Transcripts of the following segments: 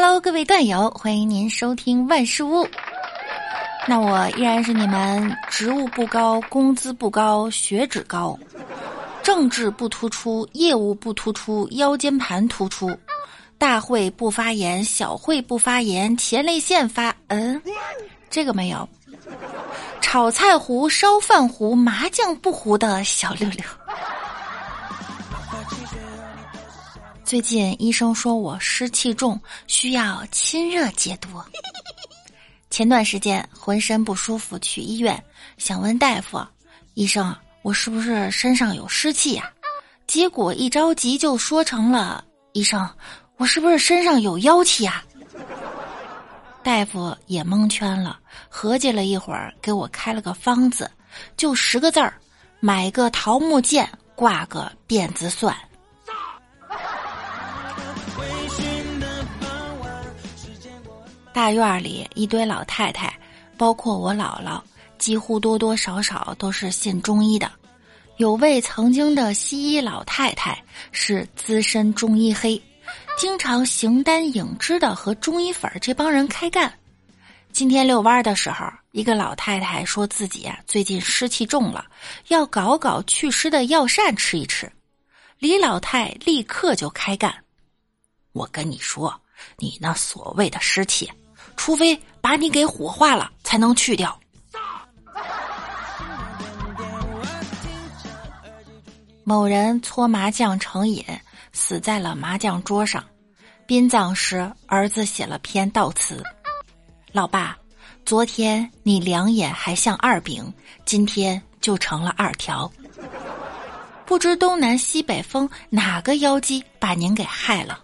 Hello，各位段友，欢迎您收听万事屋。那我依然是你们职务不高、工资不高、血脂高、政治不突出、业务不突出、腰间盘突出、大会不发言、小会不发言、前列腺发……嗯，这个没有。炒菜糊、烧饭糊、麻将不糊的小六六。最近医生说我湿气重，需要清热解毒。前段时间浑身不舒服，去医院想问大夫：“医生，我是不是身上有湿气呀？”结果一着急就说成了：“医生，我是不是身上有妖气呀？”大夫也蒙圈了，合计了一会儿，给我开了个方子，就十个字儿：买个桃木剑，挂个辫子蒜。大院里一堆老太太，包括我姥姥，几乎多多少少都是信中医的。有位曾经的西医老太太是资深中医黑，经常形单影只的和中医粉这帮人开干。今天遛弯的时候，一个老太太说自己啊最近湿气重了，要搞搞祛湿的药膳吃一吃。李老太立刻就开干：“我跟你说，你那所谓的湿气。”除非把你给火化了，才能去掉。某人搓麻将成瘾，死在了麻将桌上。殡葬时，儿子写了篇悼词：“老爸，昨天你两眼还像二饼，今天就成了二条。不知东南西北风哪个妖姬把您给害了？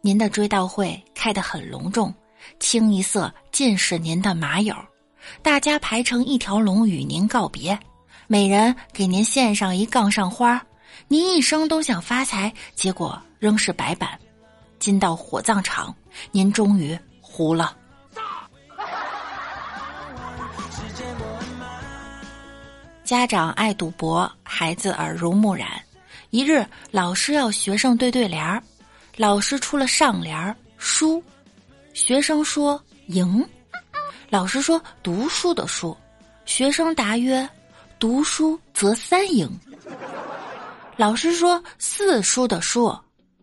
您的追悼会开得很隆重。”清一色尽是您的马友，大家排成一条龙与您告别，每人给您献上一杠上花。您一生都想发财，结果仍是白板。今到火葬场，您终于糊了。家长爱赌博，孩子耳濡目染。一日，老师要学生对对联儿，老师出了上联儿输。学生说：“赢。”老师说：“读书的书。”学生答曰：“读书则三赢。”老师说：“四书的书。”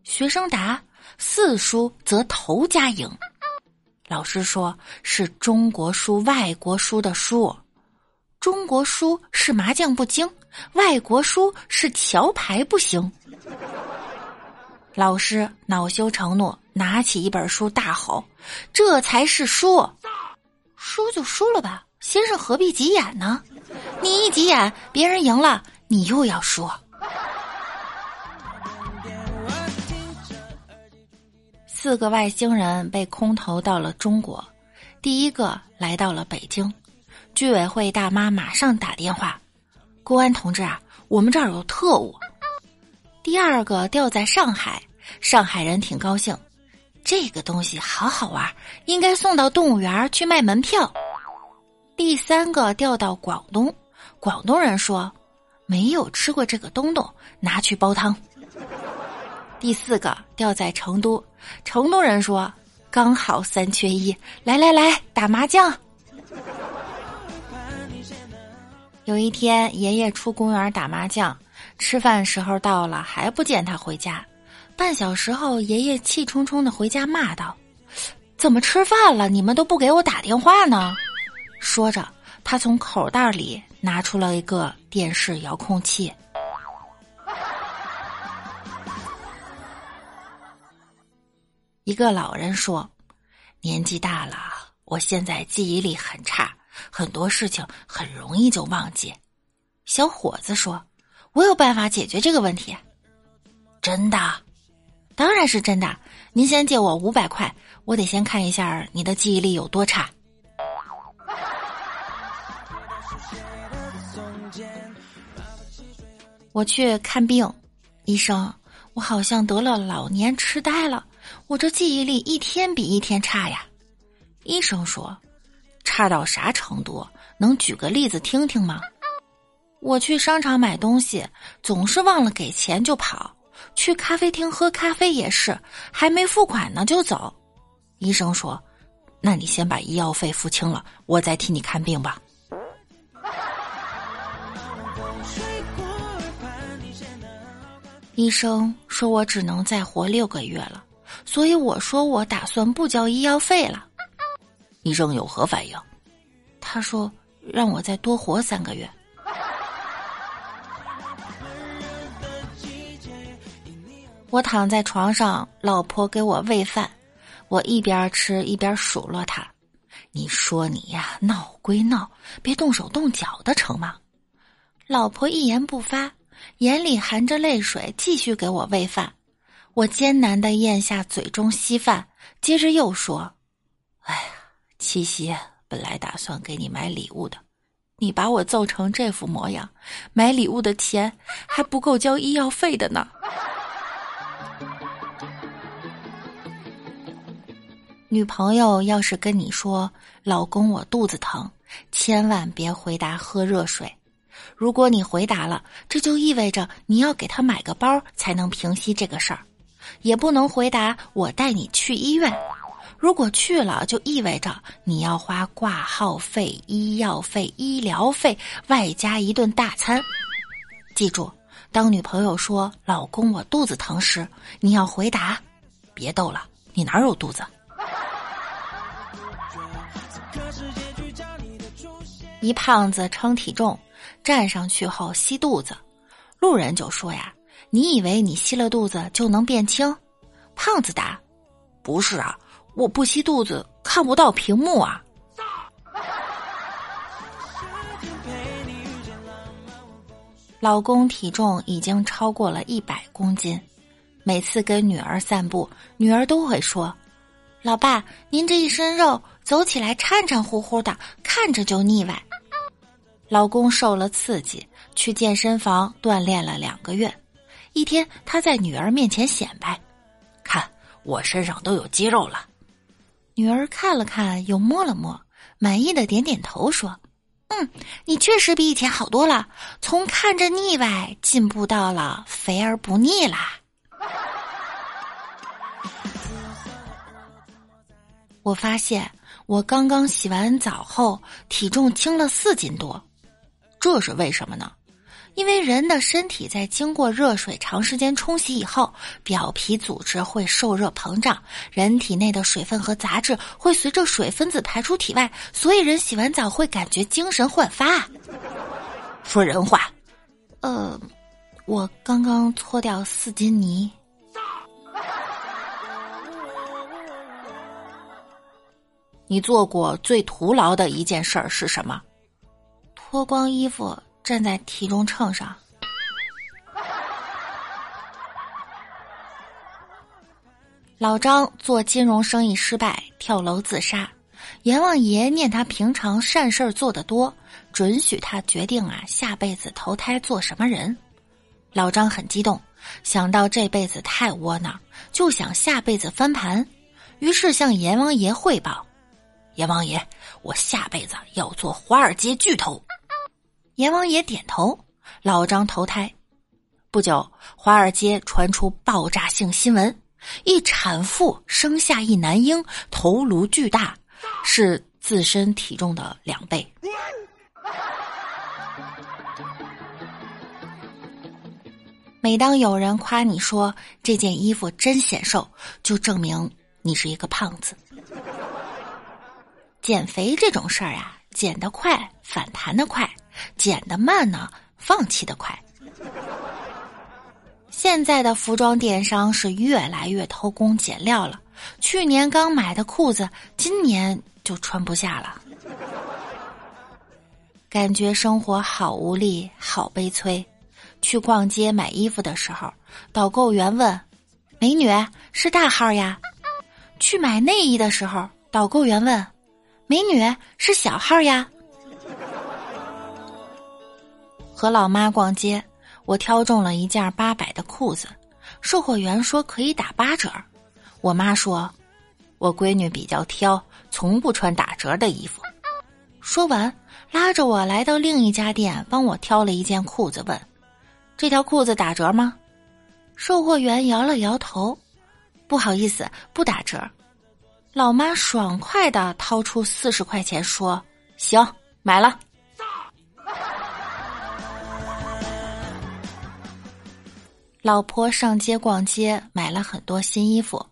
学生答：“四书则头家赢。”老师说：“是中国书，外国书的书。中国书是麻将不精，外国书是桥牌不行。”老师恼羞成怒。拿起一本书大吼：“这才是输！输就输了吧，先生何必急眼呢？你一急眼，别人赢了，你又要输。”四个外星人被空投到了中国，第一个来到了北京，居委会大妈马上打电话：“公安同志啊，我们这儿有特务。”第二个掉在上海，上海人挺高兴。这个东西好好玩，应该送到动物园去卖门票。第三个调到广东，广东人说没有吃过这个东东，拿去煲汤。第四个调在成都，成都人说刚好三缺一，来来来打麻将。有一天，爷爷出公园打麻将，吃饭时候到了，还不见他回家。半小时后，爷爷气冲冲的回家骂道：“怎么吃饭了，你们都不给我打电话呢？”说着，他从口袋里拿出了一个电视遥控器。一个老人说：“年纪大了，我现在记忆力很差，很多事情很容易就忘记。”小伙子说：“我有办法解决这个问题。”真的。当然是真的，您先借我五百块，我得先看一下你的记忆力有多差。我去看病，医生，我好像得了老年痴呆了，我这记忆力一天比一天差呀。医生说，差到啥程度？能举个例子听听吗？我去商场买东西，总是忘了给钱就跑。去咖啡厅喝咖啡也是，还没付款呢就走。医生说：“那你先把医药费付清了，我再替你看病吧。”医生说我只能再活六个月了，所以我说我打算不交医药费了。医生有何反应？他说让我再多活三个月。我躺在床上，老婆给我喂饭，我一边吃一边数落她：“你说你呀，闹归闹，别动手动脚的成吗？”老婆一言不发。眼里含着泪水，继续给我喂饭。我艰难的咽下嘴中稀饭，接着又说：“哎呀，七夕本来打算给你买礼物的，你把我揍成这副模样，买礼物的钱还不够交医药费的呢。”女朋友要是跟你说：“老公，我肚子疼”，千万别回答喝热水。如果你回答了，这就意味着你要给她买个包才能平息这个事儿，也不能回答我带你去医院。如果去了，就意味着你要花挂号费、医药费、医疗费，外加一顿大餐。记住，当女朋友说“老公，我肚子疼”时，你要回答：“别逗了，你哪有肚子？”一胖子称体重。站上去后吸肚子，路人就说呀：“你以为你吸了肚子就能变轻？”胖子答：“不是啊，我不吸肚子看不到屏幕啊。”老公体重已经超过了一百公斤，每次跟女儿散步，女儿都会说：“老爸，您这一身肉，走起来颤颤乎乎的，看着就腻歪。”老公受了刺激，去健身房锻炼了两个月。一天，他在女儿面前显摆：“看，我身上都有肌肉了。”女儿看了看，又摸了摸，满意的点点头，说：“嗯，你确实比以前好多了，从看着腻歪进步到了肥而不腻啦。”我发现我刚刚洗完澡后，体重轻了四斤多。这是为什么呢？因为人的身体在经过热水长时间冲洗以后，表皮组织会受热膨胀，人体内的水分和杂质会随着水分子排出体外，所以人洗完澡会感觉精神焕发。说人话，呃，我刚刚搓掉四斤泥。你做过最徒劳的一件事儿是什么？脱光衣服站在体重秤上，老张做金融生意失败，跳楼自杀。阎王爷念他平常善事儿做得多，准许他决定啊下辈子投胎做什么人。老张很激动，想到这辈子太窝囊，就想下辈子翻盘，于是向阎王爷汇报：“阎王爷，我下辈子要做华尔街巨头。”阎王爷点头，老张投胎。不久，华尔街传出爆炸性新闻：一产妇生下一男婴，头颅巨大，是自身体重的两倍。每当有人夸你说这件衣服真显瘦，就证明你是一个胖子。减肥这种事儿啊，减得快，反弹的快。减的慢呢，放弃的快。现在的服装电商是越来越偷工减料了。去年刚买的裤子，今年就穿不下了。感觉生活好无力，好悲催。去逛街买衣服的时候，导购员问：“美女是大号呀？”去买内衣的时候，导购员问：“美女是小号呀？”和老妈逛街，我挑中了一件八百的裤子，售货员说可以打八折。我妈说，我闺女比较挑，从不穿打折的衣服。说完，拉着我来到另一家店，帮我挑了一件裤子，问：“这条裤子打折吗？”售货员摇了摇头：“不好意思，不打折。”老妈爽快的掏出四十块钱说：“行，买了。”老婆上街逛街，买了很多新衣服。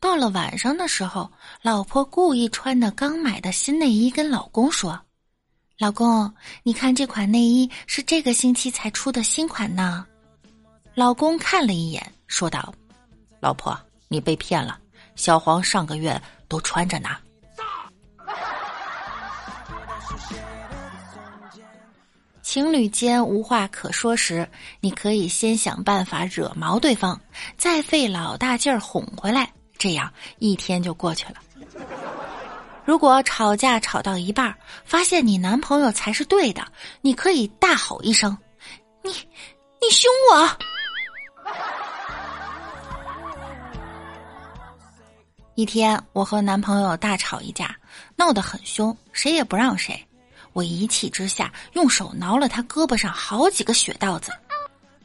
到了晚上的时候，老婆故意穿的刚买的新内衣，跟老公说：“老公，你看这款内衣是这个星期才出的新款呢。”老公看了一眼，说道：“老婆，你被骗了，小黄上个月都穿着呢。”情侣间无话可说时，你可以先想办法惹毛对方，再费老大劲儿哄回来，这样一天就过去了。如果吵架吵到一半，发现你男朋友才是对的，你可以大吼一声：“你，你凶我！”一天，我和男朋友大吵一架，闹得很凶，谁也不让谁。我一气之下，用手挠了他胳膊上好几个血道子，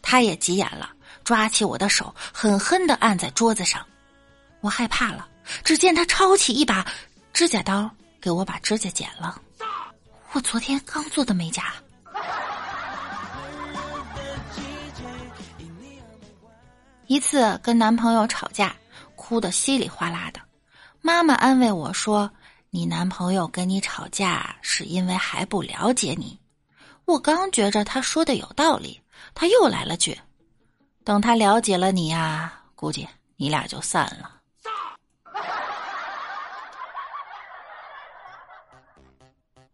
他也急眼了，抓起我的手，狠狠的按在桌子上。我害怕了，只见他抄起一把指甲刀，给我把指甲剪了。我昨天刚做的美甲。一次跟男朋友吵架，哭得稀里哗啦的，妈妈安慰我说。你男朋友跟你吵架是因为还不了解你，我刚觉着他说的有道理，他又来了句：“等他了解了你呀，估计你俩就散了。”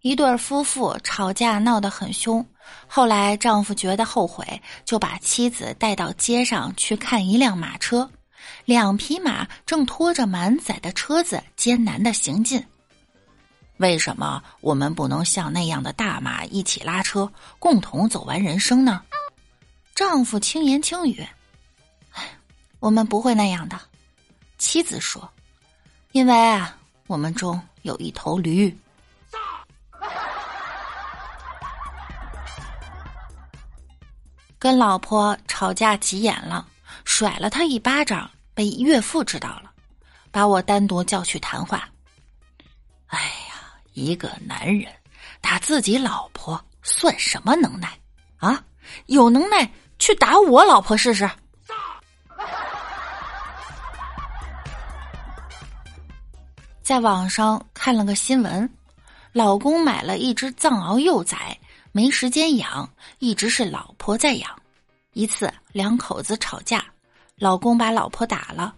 一对夫妇吵架闹得很凶，后来丈夫觉得后悔，就把妻子带到街上去看一辆马车，两匹马正拖着满载的车子艰难的行进。为什么我们不能像那样的大马一起拉车，共同走完人生呢？丈夫轻言轻语：“哎，我们不会那样的。”妻子说：“因为啊，我们中有一头驴。”跟老婆吵架急眼了，甩了他一巴掌，被岳父知道了，把我单独叫去谈话。哎。一个男人打自己老婆算什么能耐啊？有能耐去打我老婆试试！在网上看了个新闻，老公买了一只藏獒幼崽，没时间养，一直是老婆在养。一次两口子吵架，老公把老婆打了，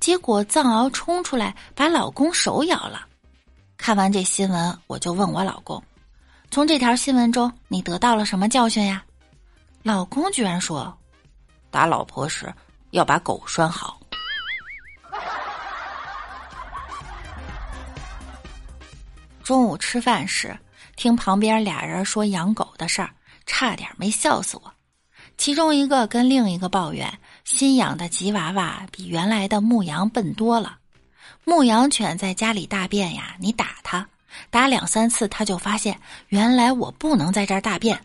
结果藏獒冲出来把老公手咬了。看完这新闻，我就问我老公：“从这条新闻中，你得到了什么教训呀？”老公居然说：“打老婆时要把狗拴好。”中午吃饭时，听旁边俩人说养狗的事儿，差点没笑死我。其中一个跟另一个抱怨，新养的吉娃娃比原来的牧羊笨多了。牧羊犬在家里大便呀，你打它，打两三次，它就发现原来我不能在这儿大便。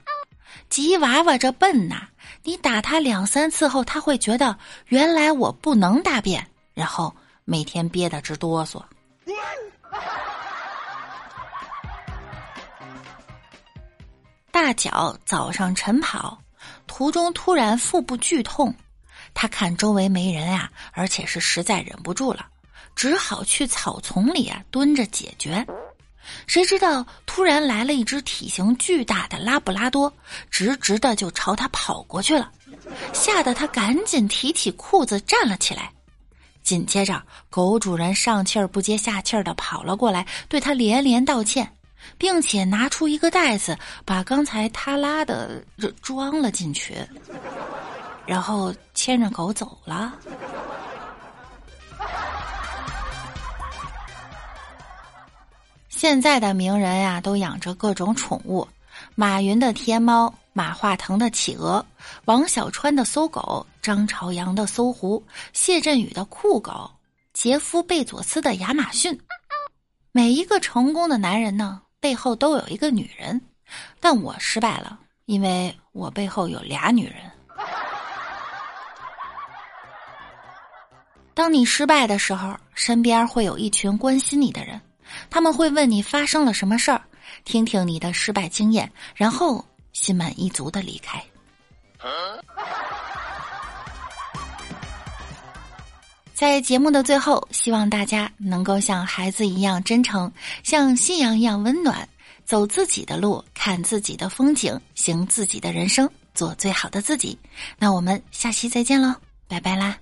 吉娃娃这笨呐，你打它两三次后，它会觉得原来我不能大便，然后每天憋得直哆嗦。大脚早上晨跑，途中突然腹部剧痛，他看周围没人呀，而且是实在忍不住了。只好去草丛里啊蹲着解决，谁知道突然来了一只体型巨大的拉布拉多，直直的就朝他跑过去了，吓得他赶紧提起裤子站了起来。紧接着，狗主人上气儿不接下气儿的跑了过来，对他连连道歉，并且拿出一个袋子，把刚才他拉的装了进去，然后牵着狗走了。现在的名人呀，都养着各种宠物：马云的天猫、马化腾的企鹅、王小川的搜狗、张朝阳的搜狐、谢振宇的酷狗、杰夫贝佐斯的亚马逊。每一个成功的男人呢，背后都有一个女人，但我失败了，因为我背后有俩女人。当你失败的时候，身边会有一群关心你的人，他们会问你发生了什么事儿，听听你的失败经验，然后心满意足的离开。在节目的最后，希望大家能够像孩子一样真诚，像信仰一样温暖，走自己的路，看自己的风景，行自己的人生，做最好的自己。那我们下期再见喽，拜拜啦！